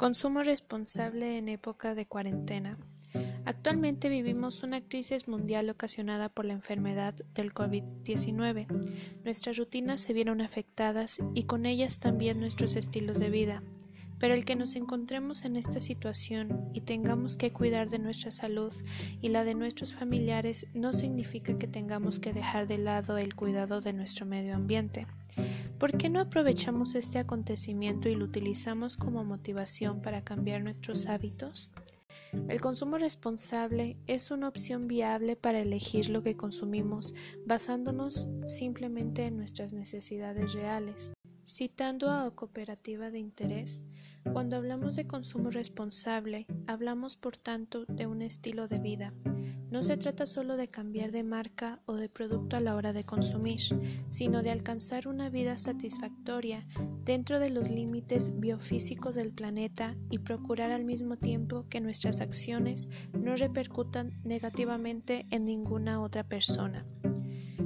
Consumo responsable en época de cuarentena. Actualmente vivimos una crisis mundial ocasionada por la enfermedad del COVID-19. Nuestras rutinas se vieron afectadas y con ellas también nuestros estilos de vida. Pero el que nos encontremos en esta situación y tengamos que cuidar de nuestra salud y la de nuestros familiares no significa que tengamos que dejar de lado el cuidado de nuestro medio ambiente. ¿Por qué no aprovechamos este acontecimiento y lo utilizamos como motivación para cambiar nuestros hábitos? El consumo responsable es una opción viable para elegir lo que consumimos basándonos simplemente en nuestras necesidades reales. Citando a Cooperativa de Interés, cuando hablamos de consumo responsable, hablamos por tanto de un estilo de vida, no se trata solo de cambiar de marca o de producto a la hora de consumir, sino de alcanzar una vida satisfactoria dentro de los límites biofísicos del planeta y procurar al mismo tiempo que nuestras acciones no repercutan negativamente en ninguna otra persona.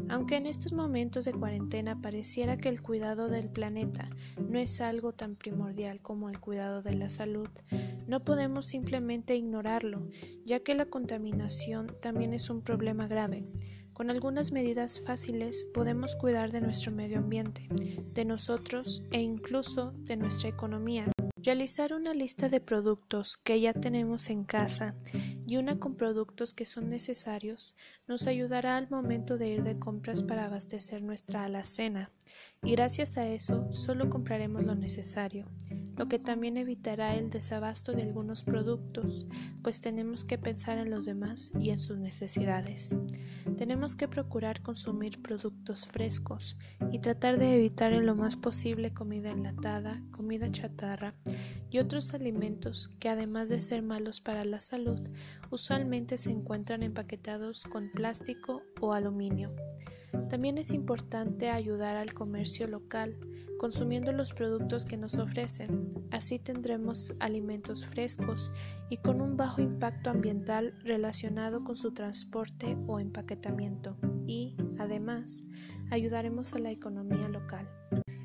Aunque en estos momentos de cuarentena pareciera que el cuidado del planeta no es algo tan primordial como el cuidado de la salud, no podemos simplemente ignorarlo, ya que la contaminación también es un problema grave. Con algunas medidas fáciles podemos cuidar de nuestro medio ambiente, de nosotros e incluso de nuestra economía. Realizar una lista de productos que ya tenemos en casa y una con productos que son necesarios nos ayudará al momento de ir de compras para abastecer nuestra alacena y gracias a eso solo compraremos lo necesario, lo que también evitará el desabasto de algunos productos, pues tenemos que pensar en los demás y en sus necesidades. Tenemos que procurar consumir productos frescos y tratar de evitar en lo más posible comida enlatada, comida chatarra y otros alimentos que además de ser malos para la salud, usualmente se encuentran empaquetados con plástico o aluminio. También es importante ayudar al comercio local, consumiendo los productos que nos ofrecen. Así tendremos alimentos frescos y con un bajo impacto ambiental relacionado con su transporte o empaquetamiento. Y, además, ayudaremos a la economía local.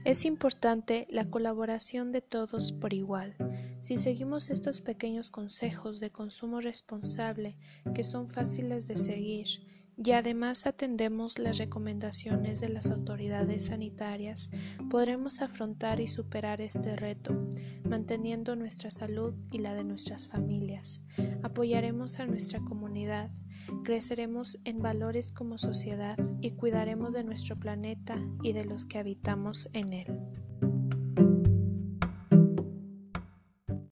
Es importante la colaboración de todos por igual. Si seguimos estos pequeños consejos de consumo responsable que son fáciles de seguir, y además atendemos las recomendaciones de las autoridades sanitarias, podremos afrontar y superar este reto, manteniendo nuestra salud y la de nuestras familias. Apoyaremos a nuestra comunidad, creceremos en valores como sociedad y cuidaremos de nuestro planeta y de los que habitamos en él.